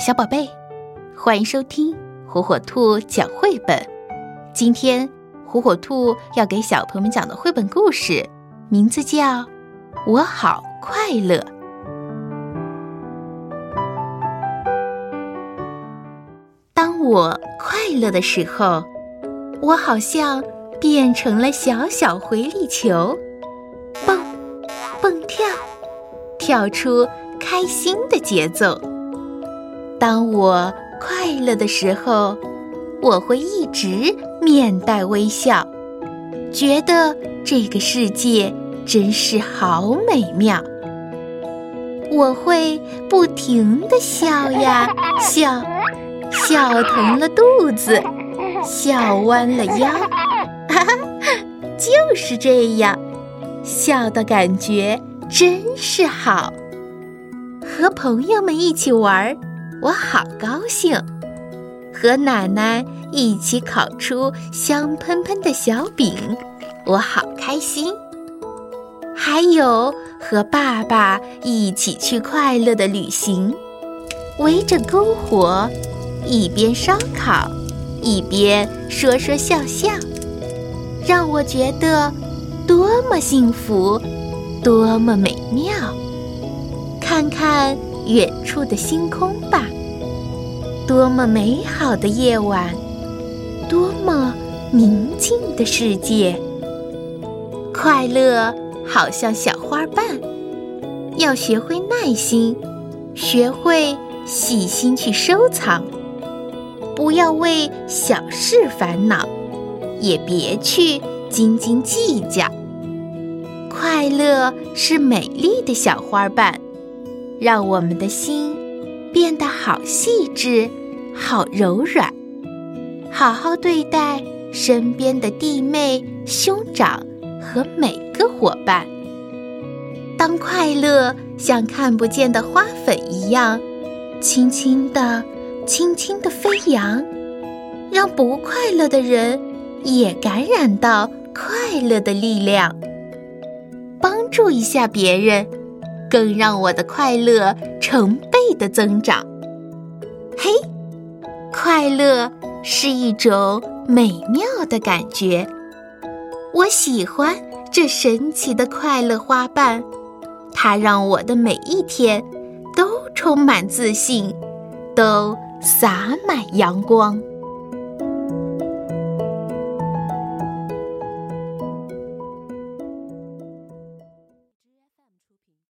小宝贝，欢迎收听火火兔讲绘本。今天火火兔要给小朋友们讲的绘本故事，名字叫《我好快乐》。当我快乐的时候，我好像变成了小小回力球，蹦蹦跳，跳出开心的节奏。当我快乐的时候，我会一直面带微笑，觉得这个世界真是好美妙。我会不停的笑呀笑，笑疼了肚子，笑弯了腰，哈哈，就是这样，笑的感觉真是好。和朋友们一起玩儿。我好高兴，和奶奶一起烤出香喷喷的小饼，我好开心。还有和爸爸一起去快乐的旅行，围着篝火，一边烧烤，一边说说笑笑，让我觉得多么幸福，多么美妙。看看。远处的星空吧，多么美好的夜晚，多么宁静的世界。快乐好像小花瓣，要学会耐心，学会细心去收藏。不要为小事烦恼，也别去斤斤计较。快乐是美丽的小花瓣。让我们的心变得好细致、好柔软，好好对待身边的弟妹、兄长和每个伙伴。当快乐像看不见的花粉一样，轻轻地、轻轻地飞扬，让不快乐的人也感染到快乐的力量，帮助一下别人。更让我的快乐成倍的增长。嘿，快乐是一种美妙的感觉，我喜欢这神奇的快乐花瓣，它让我的每一天都充满自信，都洒满阳光。